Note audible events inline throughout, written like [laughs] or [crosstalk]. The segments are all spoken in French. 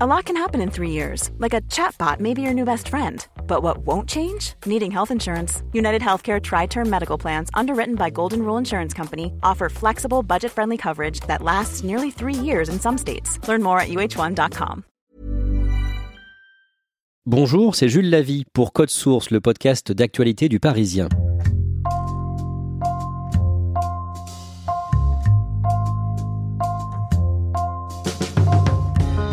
A lot can happen in three years. Like a chatbot may be your new best friend. But what won't change? Needing health insurance. United Healthcare Tri-Term Medical Plans, underwritten by Golden Rule Insurance Company, offer flexible, budget-friendly coverage that lasts nearly three years in some states. Learn more at uh1.com. Bonjour, c'est Jules Lavie pour Code Source, le podcast d'actualité du Parisien.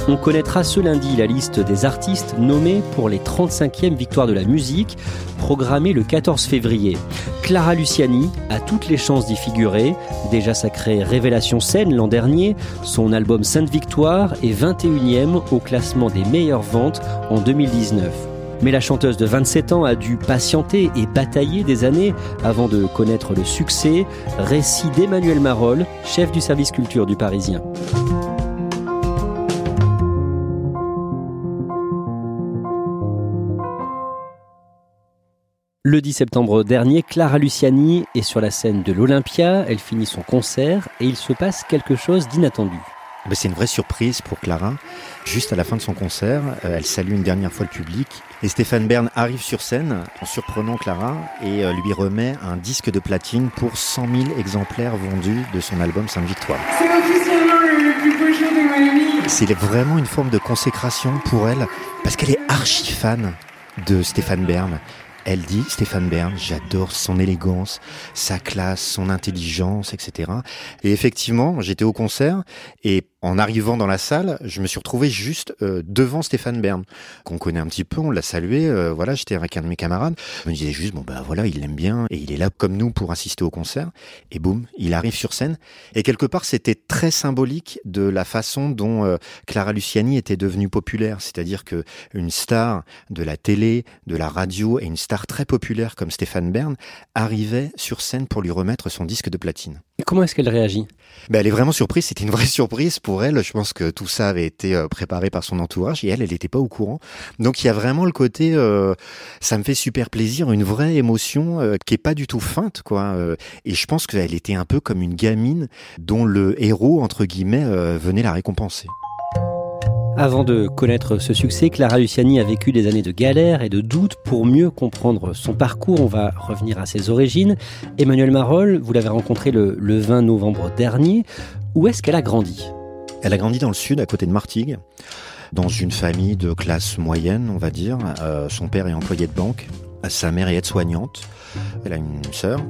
On connaîtra ce lundi la liste des artistes nommés pour les 35e victoires de la musique, programmées le 14 février. Clara Luciani a toutes les chances d'y figurer, déjà sacrée Révélation scène l'an dernier, son album Sainte Victoire est 21e au classement des meilleures ventes en 2019. Mais la chanteuse de 27 ans a dû patienter et batailler des années avant de connaître le succès. Récit d'Emmanuel Marolles, chef du service culture du Parisien. Le 10 septembre dernier, Clara Luciani est sur la scène de l'Olympia, elle finit son concert et il se passe quelque chose d'inattendu. C'est une vraie surprise pour Clara. Juste à la fin de son concert, euh, elle salue une dernière fois le public et Stéphane Bern arrive sur scène en surprenant Clara et euh, lui remet un disque de platine pour 100 000 exemplaires vendus de son album Sainte Victoire. C'est officiellement le plus beau jour de ma vie. C'est vraiment une forme de consécration pour elle parce qu'elle est archi fan de Stéphane Bern. Elle dit, Stéphane Bern, j'adore son élégance, sa classe, son intelligence, etc. Et effectivement, j'étais au concert et en arrivant dans la salle, je me suis retrouvé juste euh, devant Stéphane Bern, qu'on connaît un petit peu, on l'a salué, euh, voilà, j'étais avec un de mes camarades. Je me disais juste, bon ben voilà, il l'aime bien et il est là comme nous pour assister au concert. Et boum, il arrive sur scène. Et quelque part, c'était très symbolique de la façon dont euh, Clara Luciani était devenue populaire. C'est-à-dire que une star de la télé, de la radio et une star très populaire comme Stéphane Bern arrivait sur scène pour lui remettre son disque de platine. Et comment est-ce qu'elle réagit? Ben, Elle est vraiment surprise, c'était une vraie [laughs] surprise pour elle. Je pense que tout ça avait été euh, préparé par son entourage et elle, elle n'était pas au courant. Donc il y a vraiment le côté, euh, ça me fait super plaisir, une vraie émotion euh, qui est pas du tout feinte, quoi. et je pense qu'elle était un peu comme une gamine dont le héros, entre guillemets, venait la récompenser. Avant de connaître ce succès, Clara Luciani a vécu des années de galère et de doutes pour mieux comprendre son parcours. On va revenir à ses origines. Emmanuel Marolles, vous l'avez rencontré le, 20 novembre dernier. Où est-ce qu'elle a grandi? Elle a grandi dans le sud, à côté de Martigues, dans une famille de classe moyenne, on va dire. Euh, son père est employé de banque, sa mère est aide-soignante, elle a une sœur.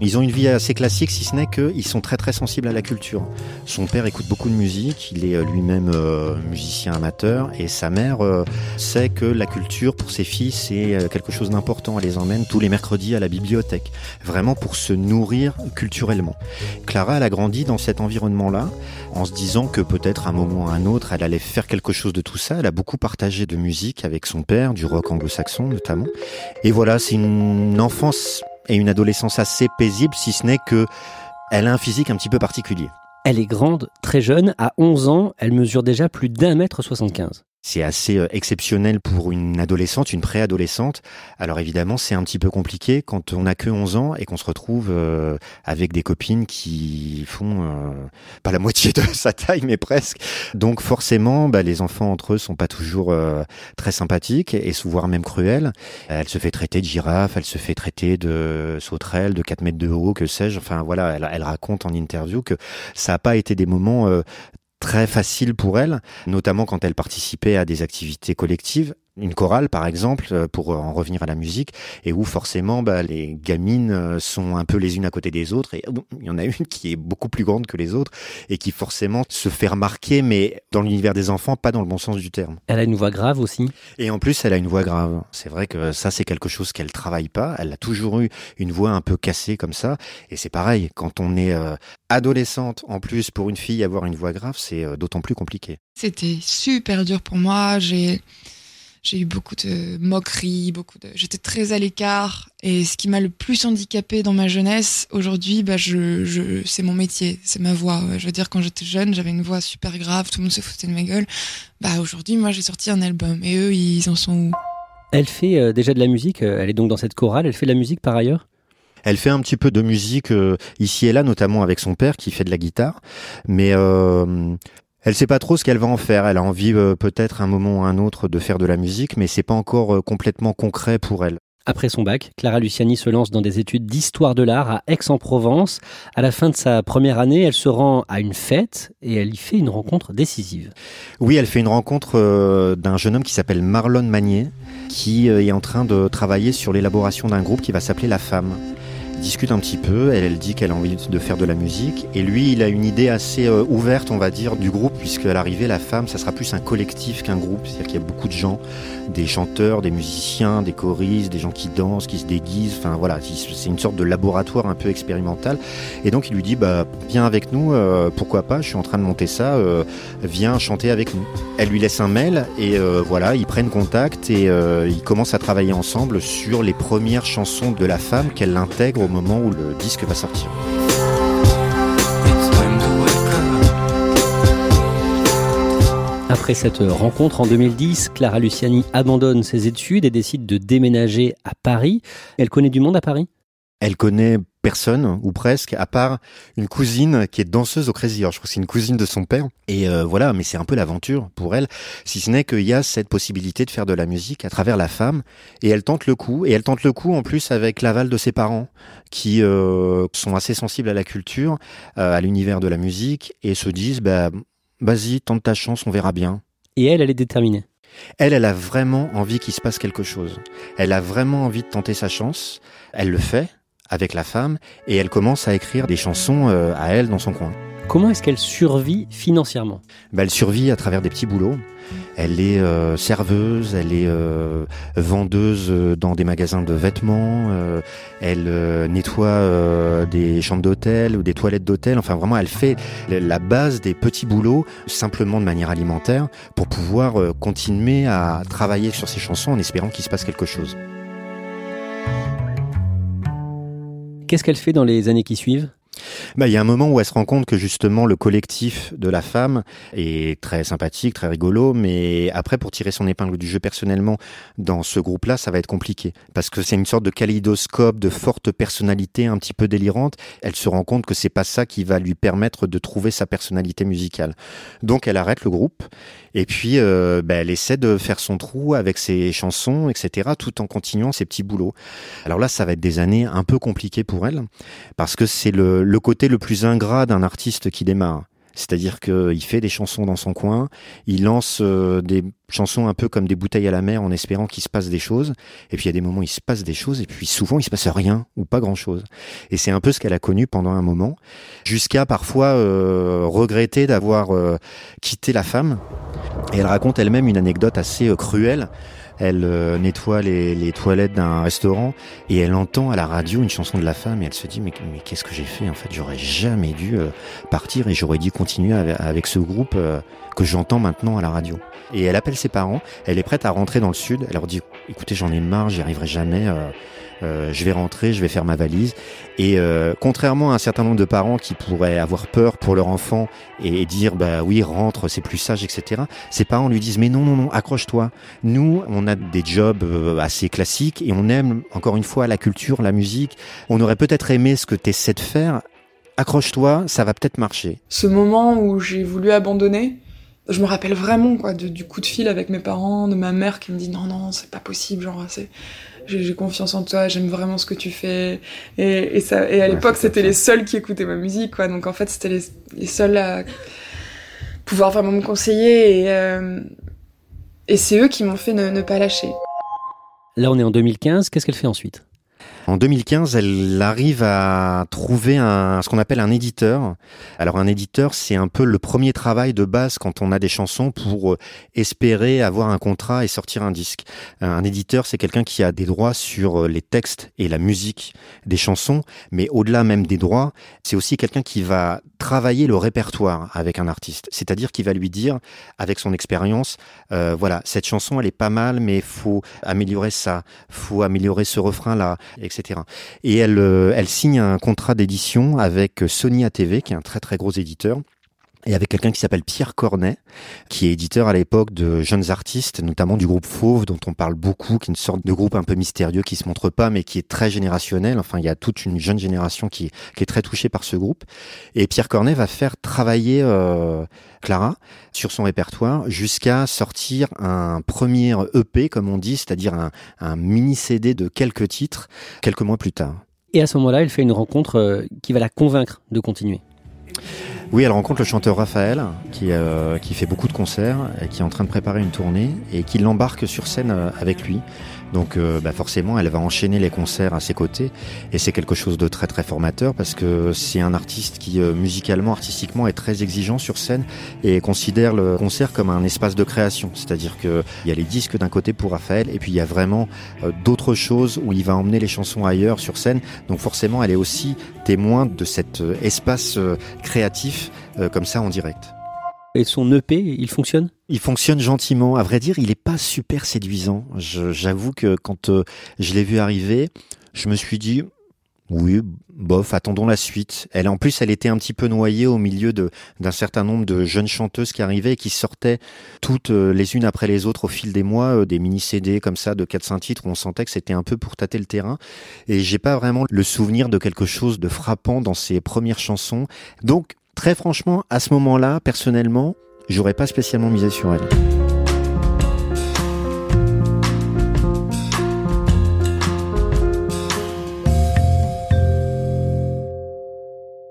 Ils ont une vie assez classique, si ce n'est qu'ils sont très très sensibles à la culture. Son père écoute beaucoup de musique, il est euh, lui-même euh, musicien amateur, et sa mère euh, sait que la culture pour ses filles c'est quelque chose d'important. Elle les emmène tous les mercredis à la bibliothèque, vraiment pour se nourrir culturellement. Clara, elle a grandi dans cet environnement-là, en se disant que peut-être à un moment ou à un autre, elle allait faire quelque chose de tout ça. Elle a beaucoup partagé de musique avec son père, du rock anglo-saxon notamment. Et voilà, c'est une enfance et une adolescence assez paisible, si ce n'est que elle a un physique un petit peu particulier. Elle est grande, très jeune, à 11 ans, elle mesure déjà plus d'un mètre 75. C'est assez euh, exceptionnel pour une adolescente, une préadolescente. Alors évidemment, c'est un petit peu compliqué quand on n'a que 11 ans et qu'on se retrouve euh, avec des copines qui font euh, pas la [laughs] moitié de sa taille, mais presque. Donc forcément, bah, les enfants entre eux sont pas toujours très sympathiques et souvent même cruels. Elle se fait traiter de girafe, elle se fait traiter de sauterelle de 4 mètres de haut, que sais-je. Enfin voilà, elle, raconte en interview que ça n'a pas été des moments très facile pour elle, notamment quand elle participait à des activités collectives. Une chorale par exemple, euh, pour en revenir à la musique, et où forcément bah, les gamines euh, sont un peu les unes à côté des autres, et il y en a une qui est beaucoup plus grande que les autres, et qui forcément se fait remarquer, mais dans l'univers des enfants, pas dans le bon sens du terme. Elle a une voix grave aussi. Et en plus, elle a une voix grave. C'est vrai que ça, c'est quelque chose qu'elle travaille pas. Elle a toujours eu une voix un peu cassée comme ça, et c'est pareil, quand on est euh, adolescente, en plus, pour une fille, avoir une voix grave, c'est d'autant plus compliqué. C'était super dur pour moi. J'ai j'ai eu beaucoup de moqueries, beaucoup de. J'étais très à l'écart. Et ce qui m'a le plus handicapé dans ma jeunesse, aujourd'hui, bah, je, je, c'est mon métier, c'est ma voix. Je veux dire, quand j'étais jeune, j'avais une voix super grave, tout le monde se foutait de ma gueule. Bah, aujourd'hui, moi, j'ai sorti un album. Et eux, ils en sont où? Elle fait euh, déjà de la musique. Euh, elle est donc dans cette chorale. Elle fait de la musique par ailleurs? Elle fait un petit peu de musique euh, ici et là, notamment avec son père qui fait de la guitare. Mais euh, elle sait pas trop ce qu'elle va en faire. Elle a envie euh, peut-être un moment ou un autre de faire de la musique, mais c'est pas encore euh, complètement concret pour elle. Après son bac, Clara Luciani se lance dans des études d'histoire de l'art à Aix-en-Provence. À la fin de sa première année, elle se rend à une fête et elle y fait une rencontre décisive. Oui, elle fait une rencontre euh, d'un jeune homme qui s'appelle Marlon Magnier, qui est en train de travailler sur l'élaboration d'un groupe qui va s'appeler La Femme discute un petit peu, elle, dit qu'elle a envie de faire de la musique, et lui, il a une idée assez euh, ouverte, on va dire, du groupe, puisqu'à l'arrivée, la femme, ça sera plus un collectif qu'un groupe, c'est-à-dire qu'il y a beaucoup de gens, des chanteurs, des musiciens, des choristes, des gens qui dansent, qui se déguisent, enfin voilà, c'est une sorte de laboratoire un peu expérimental, et donc il lui dit, bah, viens avec nous, euh, pourquoi pas, je suis en train de monter ça, euh, viens chanter avec nous. Elle lui laisse un mail, et voilà, ils prennent contact, et ils commencent à travailler ensemble sur les premières chansons de la femme qu'elle intègre moment où le disque va sortir. Après cette rencontre en 2010, Clara Luciani abandonne ses études et décide de déménager à Paris. Elle connaît du monde à Paris? Elle connaît personne ou presque, à part une cousine qui est danseuse au Crazy Horse. Je crois que c'est une cousine de son père. Et euh, voilà, mais c'est un peu l'aventure pour elle, si ce n'est qu'il y a cette possibilité de faire de la musique à travers la femme. Et elle tente le coup. Et elle tente le coup en plus avec l'aval de ses parents, qui euh, sont assez sensibles à la culture, euh, à l'univers de la musique, et se disent, bah, vas-y, tente ta chance, on verra bien. Et elle, elle est déterminée. Elle, elle a vraiment envie qu'il se passe quelque chose. Elle a vraiment envie de tenter sa chance. Elle le fait avec la femme et elle commence à écrire des chansons euh, à elle dans son coin. Comment est-ce qu'elle survit financièrement? Bah, Elle survit à travers des petits boulots. Elle est euh, serveuse, elle est euh, vendeuse dans des magasins de vêtements, elle nettoie des chambres d'hôtel ou des toilettes d'hôtel. Enfin, vraiment, elle fait la base des petits boulots simplement de manière alimentaire pour pouvoir continuer à travailler sur ses chansons en espérant qu'il se passe quelque chose. Qu'est-ce qu'elle fait dans les années qui suivent? Bah, il y a un moment où elle se rend compte que justement le collectif de la femme est très sympathique, très rigolo, mais après pour tirer son épingle du jeu personnellement dans ce groupe-là, ça va être compliqué parce que c'est une sorte de kaléidoscope de forte personnalité un petit peu délirante. Elle se rend compte que c'est pas ça qui va lui permettre de trouver sa personnalité musicale. Donc elle arrête le groupe et puis, euh, bah, elle essaie de faire son trou avec ses chansons, etc., tout en continuant ses petits boulots. Alors là, ça va être des années un peu compliquées pour elle, parce que c'est le, le côté le plus ingrat d'un artiste qui démarre. C'est-à-dire qu'il fait des chansons dans son coin, il lance euh, des chansons un peu comme des bouteilles à la mer en espérant qu'il se passe des choses. Et puis il y a des moments où il se passe des choses et puis souvent il se passe rien ou pas grand-chose. Et c'est un peu ce qu'elle a connu pendant un moment, jusqu'à parfois euh, regretter d'avoir euh, quitté la femme. Et elle raconte elle-même une anecdote assez cruelle elle euh, nettoie les, toilettes d'un restaurant et elle entend à la radio une chanson de la femme et elle se dit mais, qu'est-ce que j'ai fait en fait? J'aurais jamais dû euh, partir et j'aurais dû continuer avec, ce groupe euh, que j'entends maintenant à la radio. Et elle appelle ses parents, elle est prête à rentrer dans le sud, elle leur dit écoutez j'en ai marre, j'y arriverai jamais. Euh, je vais rentrer, je vais faire ma valise. Et euh, contrairement à un certain nombre de parents qui pourraient avoir peur pour leur enfant et, dire bah oui rentre, c'est plus sage, etc. Ces parents lui disent mais non non non accroche-toi. Nous on a des jobs euh, assez classiques et on aime encore une fois la culture, la musique. On aurait peut-être aimé ce que tu essaies de faire. Accroche-toi, ça va peut-être marcher. Ce moment où j'ai voulu abandonner, je me rappelle vraiment quoi du coup de fil avec mes parents, de ma mère qui me dit non non c'est pas possible genre c'est j'ai confiance en toi, j'aime vraiment ce que tu fais. Et, ça, et à l'époque, c'était les seuls qui écoutaient ma musique, quoi. Donc en fait, c'était les, seuls à pouvoir vraiment me conseiller. Et, euh, Et c'est eux qui m'ont fait ne, ne pas lâcher. Là, on est en 2015. Qu'est-ce qu'elle fait ensuite? En 2015, elle arrive à trouver un, ce qu'on appelle un éditeur. Alors un éditeur, c'est un peu le premier travail de base quand on a des chansons pour euh, espérer avoir un contrat et sortir un disque. Un éditeur, c'est quelqu'un qui a des droits sur euh, les textes et la musique des chansons, mais au-delà même des droits, c'est aussi quelqu'un qui va travailler le répertoire avec un artiste. C'est-à-dire qu'il va lui dire, avec son expérience, euh, voilà, cette chanson, elle est pas mal, mais faut améliorer ça, faut améliorer ce refrain-là, etc. Et elle, euh, elle signe un contrat d'édition avec Sony ATV, qui est un très très gros éditeur. Et avec quelqu'un qui s'appelle Pierre Cornet, qui est éditeur à l'époque de jeunes artistes, notamment du groupe Fauve, dont on parle beaucoup, qui est une sorte de groupe un peu mystérieux qui se montre pas, mais qui est très générationnel. Enfin, il y a toute une jeune génération qui, est très touchée par ce groupe. Et Pierre Cornet va faire travailler euh, Clara sur son répertoire jusqu'à sortir un premier EP, comme on dit, c'est-à-dire un, un mini CD de quelques titres, quelques mois plus tard. Et à ce moment-là, elle fait une rencontre euh, qui va la convaincre de continuer. Oui, elle rencontre le chanteur Raphaël, qui, euh, qui fait beaucoup de concerts, et qui est en train de préparer une tournée, et qui l'embarque sur scène euh, avec lui. Donc euh, bah forcément, elle va enchaîner les concerts à ses côtés, et c'est quelque chose de très très formateur, parce que c'est un artiste qui, musicalement, artistiquement, est très exigeant sur scène, et considère le concert comme un espace de création. C'est-à-dire qu'il y a les disques d'un côté pour Raphaël, et puis il y a vraiment d'autres choses où il va emmener les chansons ailleurs sur scène. Donc forcément, elle est aussi témoin de cet espace créatif euh, comme ça en direct. Et son EP, il fonctionne? Il fonctionne gentiment. À vrai dire, il est pas super séduisant. J'avoue que quand euh, je l'ai vu arriver, je me suis dit, oui, bof, attendons la suite. Elle, en plus, elle était un petit peu noyée au milieu d'un certain nombre de jeunes chanteuses qui arrivaient et qui sortaient toutes euh, les unes après les autres au fil des mois, des mini CD comme ça de 4-5 titres où on sentait que c'était un peu pour tâter le terrain. Et j'ai pas vraiment le souvenir de quelque chose de frappant dans ses premières chansons. Donc, très franchement, à ce moment-là, personnellement, j'aurais pas spécialement misé sur elle.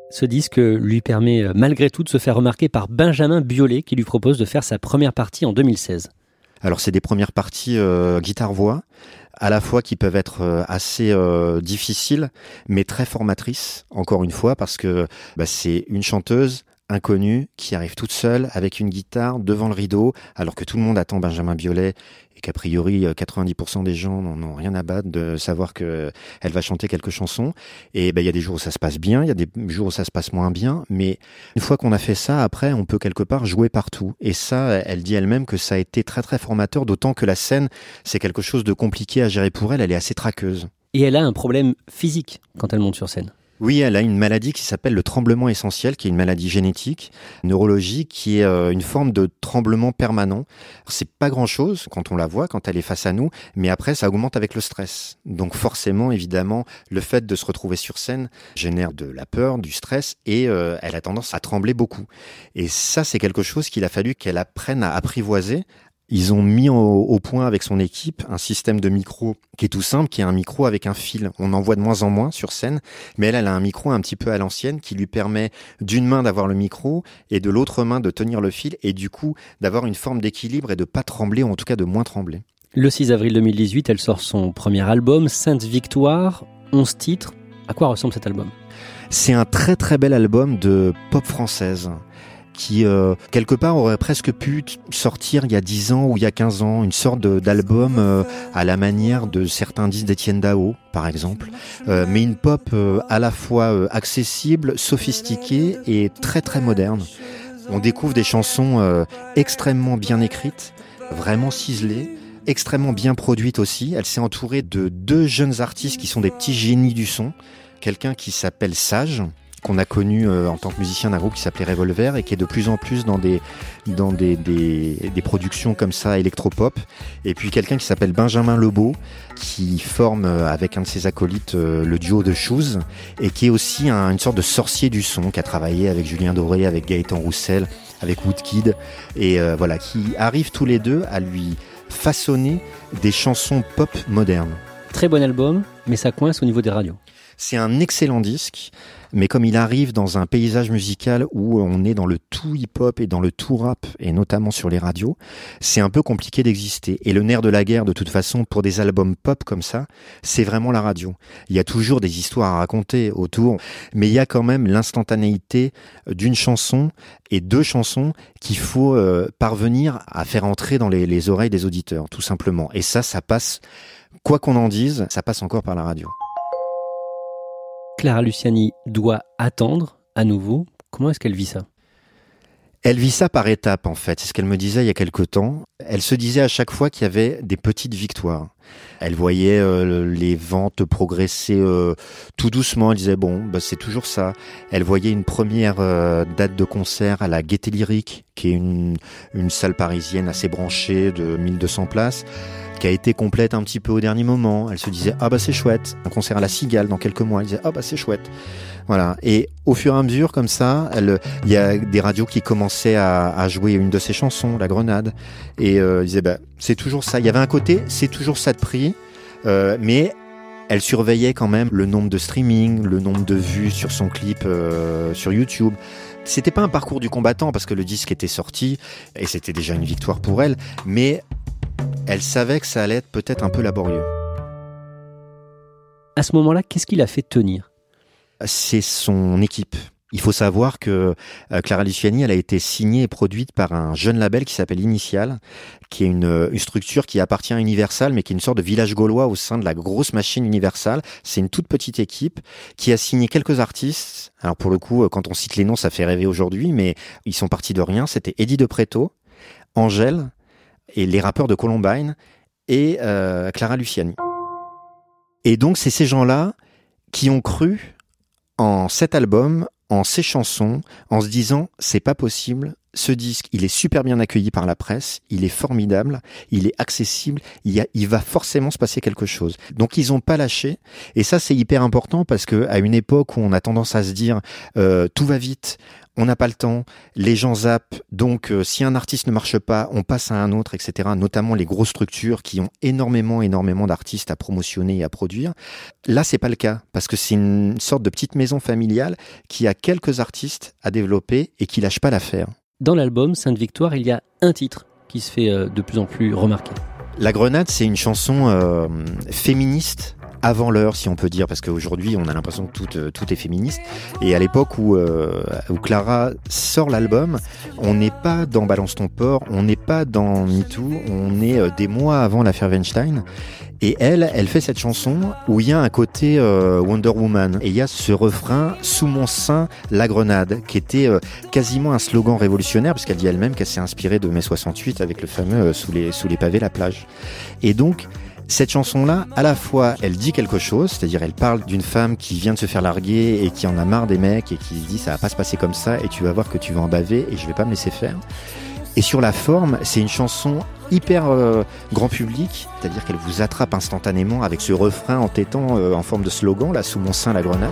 Ce disque lui permet euh, malgré tout de se faire remarquer par Benjamin Biolay qui lui propose de faire sa première partie en 2016. Alors c'est des premières parties euh, guitare-voix, à la fois qui peuvent être euh, assez euh, difficiles, mais très formatrices, encore une fois, parce que bah, c'est une chanteuse inconnue qui arrive toute seule avec une guitare devant le rideau, alors que tout le monde attend Benjamin Biolay et qu'a priori euh, 90% des gens n'en ont rien à battre de savoir que elle va chanter quelques chansons. Et ben il y a des jours où ça se passe bien, il y a des jours où ça se passe moins bien, mais une fois qu'on a fait ça, après on peut quelque part jouer partout. Et ça, elle dit elle-même que ça a été très très formateur, d'autant que la scène c'est quelque chose de compliqué à gérer pour elle. Elle est assez traqueuse. Et elle a un problème physique quand elle monte sur scène. Oui, elle a une maladie qui s'appelle le tremblement essentiel, qui est une maladie génétique, neurologique, qui est euh, une forme de tremblement permanent. C'est pas grand chose quand on la voit, quand elle est face à nous, mais après, ça augmente avec le stress. Donc forcément, évidemment, le fait de se retrouver sur scène génère de la peur, du stress, et euh, elle a tendance à trembler beaucoup. Et ça, c'est quelque chose qu'il a fallu qu'elle apprenne à apprivoiser, ils ont mis au, au, point avec son équipe un système de micro qui est tout simple, qui est un micro avec un fil. On en voit de moins en moins sur scène, mais elle, elle a un micro un petit peu à l'ancienne qui lui permet d'une main d'avoir le micro et de l'autre main de tenir le fil et du coup d'avoir une forme d'équilibre et de pas trembler ou en tout cas de moins trembler. Le 6 avril 2018, elle sort son premier album, Sainte Victoire, 11 titres. À quoi ressemble cet album? C'est un très très bel album de pop française qui euh, quelque part aurait presque pu sortir il y a 10 ans ou il y a 15 ans, une sorte d'album euh, à la manière de certains disques d'Étienne Dao par exemple, euh, mais une pop à la fois accessible, sophistiquée et très très moderne. On découvre des chansons extrêmement bien écrites, vraiment ciselées, extrêmement bien produites aussi. Elle s'est entourée de deux jeunes artistes qui sont des petits génies du son, quelqu'un qui s'appelle Sage, qu'on a connu euh, en tant que musicien d'un groupe qui s'appelait Revolver et qui est de plus en plus dans des dans des, des, des productions comme ça électropop et puis quelqu'un qui s'appelle Benjamin Lebeau qui forme euh, avec un de ses acolytes euh, le duo de Shoes et qui est aussi un, une sorte de sorcier du son qui a travaillé avec Julien Doré avec Gaëtan Roussel avec Woodkid et voilà qui arrivent tous les deux à lui façonner des chansons pop modernes. Très bon album, mais ça coince au niveau des radios. C'est un excellent disque. Mais comme il arrive dans un paysage musical où on est dans le tout hip-hop et dans le tout rap, et notamment sur les radios, c'est un peu compliqué d'exister. Et le nerf de la guerre, de toute façon, pour des albums pop comme ça, c'est vraiment la radio. Il y a toujours des histoires à raconter autour, mais il y a quand même l'instantanéité d'une chanson et deux chansons qu'il faut euh, parvenir à faire entrer dans les, les oreilles des auditeurs, tout simplement. Et ça, ça passe, quoi qu'on en dise, ça passe encore par la radio. Clara Luciani doit attendre à nouveau. Comment est-ce qu'elle vit ça? Elle vit ça par étapes en fait, c'est ce qu'elle me disait il y a quelque temps. Elle se disait à chaque fois qu'il y avait des petites victoires. Elle voyait euh, les ventes progresser euh, tout doucement. Elle disait bon, bah, c'est toujours ça. Elle voyait une première euh, date de concert à la Gaieté Lyrique, qui est une, une salle parisienne assez branchée de 1200 places qui a été complète un petit peu au dernier moment. Elle se disait ah bah c'est chouette, un concert à la Cigale dans quelques mois. Elle disait ah bah c'est chouette. Voilà. Et au fur et à mesure, comme ça, il y a des radios qui commençaient à, à jouer une de ses chansons, La Grenade, et euh, elle disait bah c'est toujours ça. Il y avait un côté, c'est toujours ça de prix, euh, mais elle surveillait quand même le nombre de streaming, le nombre de vues sur son clip euh, sur YouTube. C'était pas un parcours du combattant parce que le disque était sorti et c'était déjà une victoire pour elle, mais elle savait que ça allait être peut-être un peu laborieux. À ce moment-là, qu'est-ce qui l'a fait tenir? C'est son équipe. Il faut savoir que euh, Clara Luciani, elle a été signée et produite par un jeune label qui s'appelle Initial, qui est une, structure qui appartient à Universal, mais qui est une sorte de village gaulois au sein de la grosse machine Universal. C'est une toute petite équipe qui a signé quelques artistes. Alors pour le coup, quand on cite les noms, ça fait rêver aujourd'hui, mais ils sont partis de rien. C'était Eddie de Preto, Angèle, et les rappeurs de Columbine et euh, Clara Luciani. Et donc c'est ces gens-là qui ont cru en cet album, en ces chansons, en se disant c'est pas possible, ce disque, il est super bien accueilli par la presse, il est formidable, il est accessible, il, va forcément se passer quelque chose. Donc ils ont pas lâché, et ça c'est hyper important parce que à une époque où on a tendance à se dire euh, tout va vite, on n'a pas le temps, les gens zappent, donc euh, si un artiste ne marche pas, on passe à un autre, etc. Notamment les grosses structures qui ont énormément, énormément d'artistes à promotionner et à produire. Là, c'est pas le cas parce que c'est une sorte de petite maison familiale qui a quelques artistes à développer et qui lâche pas l'affaire. Dans l'album Sainte-Victoire, il y a un titre qui se fait euh, de plus en plus remarquer. La Grenade, c'est une chanson euh, féministe avant l'heure, si on peut dire, parce qu'aujourd'hui, on a l'impression que tout, euh, tout est féministe. Et à l'époque où, euh, où Clara sort l'album, on n'est pas dans Balance ton port, on n'est pas dans MeToo, on est euh, des mois avant l'affaire Weinstein. Et elle, elle fait cette chanson où il y a un côté euh, Wonder Woman. Et il y a ce refrain Sous mon sein, la grenade, qui était euh, quasiment un slogan révolutionnaire, puisqu'elle dit elle-même qu'elle s'est inspirée de mai 68 avec le fameux euh, sous, les, sous les pavés, la plage. Et donc, cette chanson-là, à la fois, elle dit quelque chose, c'est-à-dire elle parle d'une femme qui vient de se faire larguer et qui en a marre des mecs et qui se dit ça va pas se passer comme ça et tu vas voir que tu vas en baver et je vais pas me laisser faire. Et sur la forme, c'est une chanson hyper euh, grand public, c'est-à-dire qu'elle vous attrape instantanément avec ce refrain entêtant euh, en forme de slogan, là, sous mon sein la grenade.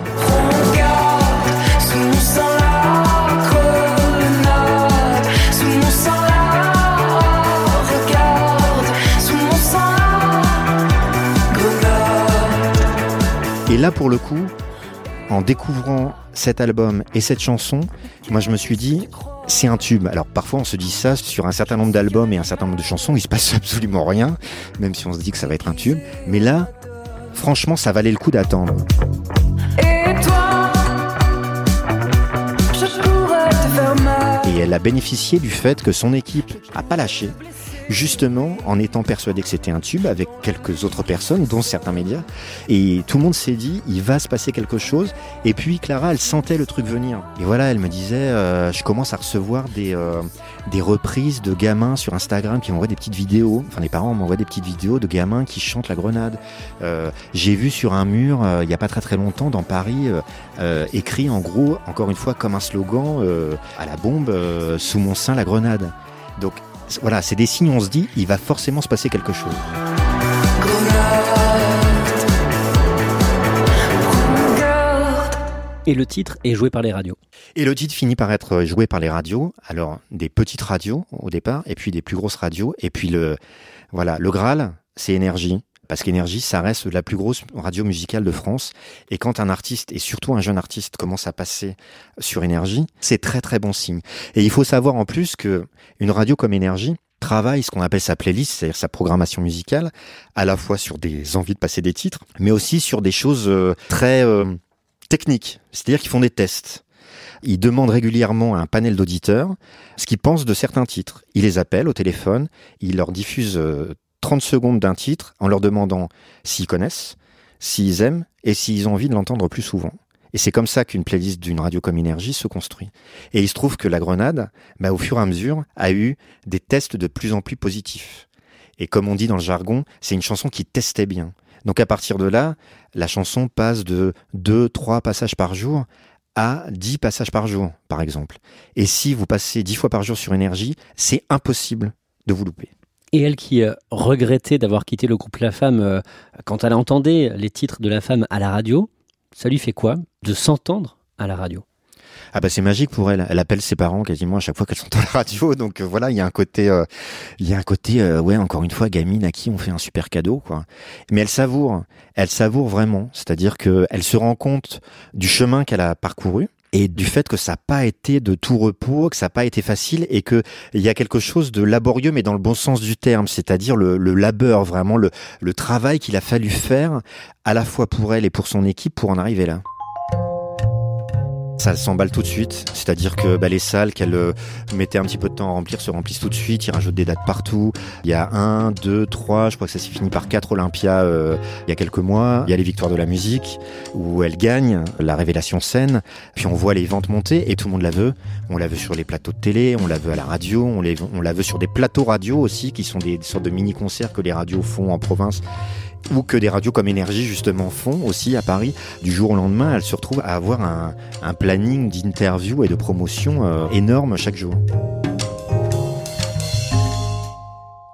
Et là, pour le coup, en découvrant cet album et cette chanson, moi je me suis dit, c'est un tube. Alors parfois on se dit ça sur un certain nombre d'albums et un certain nombre de chansons, il se passe [laughs] absolument rien, même si on se dit que ça va être un tube. Mais là, franchement, ça valait le coup d'attendre. Et elle a bénéficié du fait que son équipe a pas lâché, justement en étant persuadée que c'était un tube avec quelques autres personnes, dont certains médias. Et tout le monde s'est dit, il va se passer quelque chose. Et puis Clara, elle sentait le truc venir. Et voilà, elle me disait, euh, je commence à recevoir des, euh, des reprises de gamins sur Instagram qui m'envoient des petites vidéos. Enfin, les parents m'envoient des petites vidéos de gamins qui chantent la grenade. Euh, J'ai vu sur un mur, euh, il y a pas très très longtemps, dans Paris, euh, euh, écrit en gros, encore une fois, comme un slogan à la bombe, sous mon sein la grenade. Donc voilà, c'est des signes, on se dit, il va forcément se passer quelque chose. Et le titre est joué par les radios. Et le titre finit par être joué par les radios. Alors, des petites radios au départ, et puis des plus grosses radios. Et puis le, voilà, le Graal, c'est énergie. Parce qu'Énergie, ça reste la plus grosse radio musicale de France. Et quand un artiste, et surtout un jeune artiste, commence à passer sur Énergie, c'est très très bon signe. Et il faut savoir en plus que une radio comme Énergie travaille ce qu'on appelle sa playlist, c'est-à-dire sa programmation musicale, à la fois sur des envies de passer des titres, mais aussi sur des choses euh, très euh, techniques. C'est-à-dire qu'ils font des tests. Ils demandent régulièrement à un panel d'auditeurs ce qu'ils pensent de certains titres. Ils les appellent au téléphone, ils leur diffusent euh, 30 secondes d'un titre en leur demandant s'ils connaissent, s'ils aiment et s'ils ont envie de l'entendre plus souvent. Et c'est comme ça qu'une playlist d'une radio comme Énergie se construit. Et il se trouve que la Grenade, bah, au fur et à mesure, a eu des tests de plus en plus positifs. Et comme on dit dans le jargon, c'est une chanson qui testait bien. Donc à partir de là, la chanson passe de 2, 3 passages par jour à 10 passages par jour, par exemple. Et si vous passez 10 fois par jour sur Énergie, c'est impossible de vous louper. Et elle qui euh, regrettait d'avoir quitté le groupe La Femme euh, quand elle entendait les titres de La Femme à la radio, ça lui fait quoi de s'entendre à la radio? Ah bah c'est magique pour elle. Elle appelle ses parents quasiment à chaque fois qu'elles sont à la radio. [laughs] Donc euh, voilà, il y a un côté, il y a un côté, ouais, encore une fois, gamine à qui on fait un super cadeau, quoi. Mais elle savoure, elle savoure vraiment. C'est-à-dire que elle se rend compte du chemin qu'elle a parcouru et du fait que ça n'a pas été de tout repos, que ça n'a pas été facile et que il y a quelque chose de laborieux mais dans le bon sens du terme, c'est-à-dire le, labeur, vraiment le travail qu'il a fallu faire à la fois pour elle et pour son équipe pour en arriver là. Ça s'emballe tout de suite, c'est-à-dire que bah, les salles qu'elle euh, mettait un petit peu de temps à remplir se remplissent tout de suite, ils rajoutent des dates partout. Il y a un, deux, trois, je crois que ça s'est fini par quatre Olympia euh, il y a quelques mois. Il y a les victoires de la musique, où elle gagne, la révélation scène, puis on voit les ventes monter et tout le monde la veut. On la veut sur les plateaux de télé, on la veut à la radio, on, la veut sur des plateaux radio aussi, qui sont des, des sortes de mini-concerts que les radios font en province ou que des radios comme Énergie justement font aussi à Paris. Du jour au lendemain, elle se retrouve à avoir un, planning d'interview et de promotion euh, énorme chaque jour.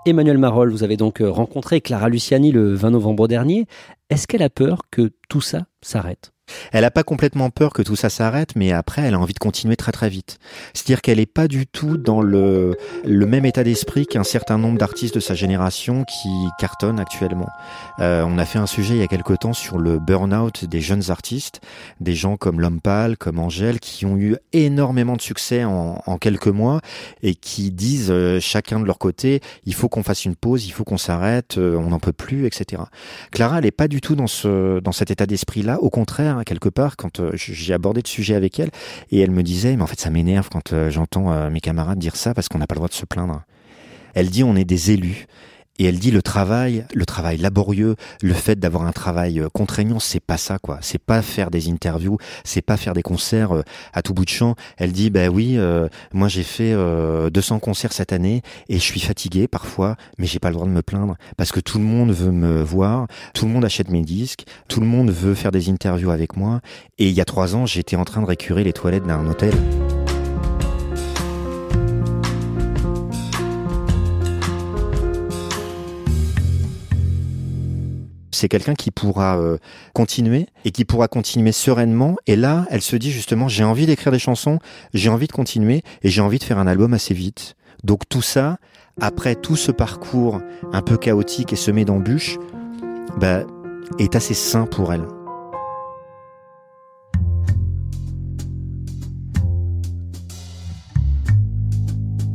Emmanuel Marolles, vous avez donc euh, rencontré Clara Luciani le 20 novembre dernier. Est-ce qu'elle a peur que tout ça s'arrête? Elle n'a pas complètement peur que tout ça s'arrête, mais après, elle a envie de continuer très très vite. C'est-à-dire qu'elle n'est pas du tout dans le, le même état d'esprit qu'un certain nombre d'artistes de sa génération qui cartonnent actuellement. Euh, on a fait un sujet il y a quelque temps sur le burn-out des jeunes artistes, des gens comme L'Homme Pâle, comme Angèle, qui ont eu énormément de succès en, en quelques mois et qui disent euh, chacun de leur côté, il faut qu'on fasse une pause, il faut qu'on s'arrête, euh, on n'en peut plus, etc. Clara, elle n'est pas du tout dans ce dans cet état d'esprit-là. Au contraire, quelque part, quand euh, j'ai abordé le sujet avec elle, et elle me disait, mais en fait, ça m'énerve quand euh, j'entends euh, mes camarades dire ça parce qu'on n'a pas le droit de se plaindre. Elle dit, on est des élus. Et elle dit le travail, le travail laborieux, le fait d'avoir un travail euh, contraignant, c'est pas ça quoi. C'est pas faire des interviews, c'est pas faire des concerts euh, à tout bout de champ. Elle dit bah oui, euh, moi j'ai fait euh, 200 concerts cette année et je suis fatiguée parfois, mais j'ai pas le droit de me plaindre parce que tout le monde veut me voir, tout le monde achète mes disques, tout le monde veut faire des interviews avec moi. Et il y a trois ans, j'étais en train de récurer les toilettes d'un hôtel. C'est quelqu'un qui pourra euh, continuer et qui pourra continuer sereinement. Et là, elle se dit justement, j'ai envie d'écrire des chansons, j'ai envie de continuer et j'ai envie de faire un album assez vite. Donc tout ça, après tout ce parcours un peu chaotique et semé d'embûches, bah, est assez sain pour elle.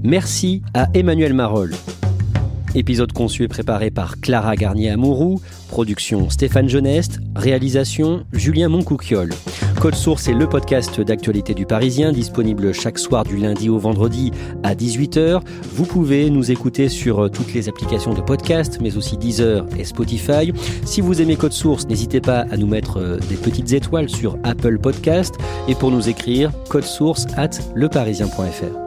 Merci à Emmanuel Marolles. Épisode conçu et préparé par Clara Garnier-Amouroux, production Stéphane Geneste, réalisation Julien Moncouquiole. Code Source est le podcast d'actualité du Parisien, disponible chaque soir du lundi au vendredi à 18h. Vous pouvez nous écouter sur toutes les applications de podcast, mais aussi Deezer et Spotify. Si vous aimez Code Source, n'hésitez pas à nous mettre des petites étoiles sur Apple Podcast et pour nous écrire, code source at leparisien.fr.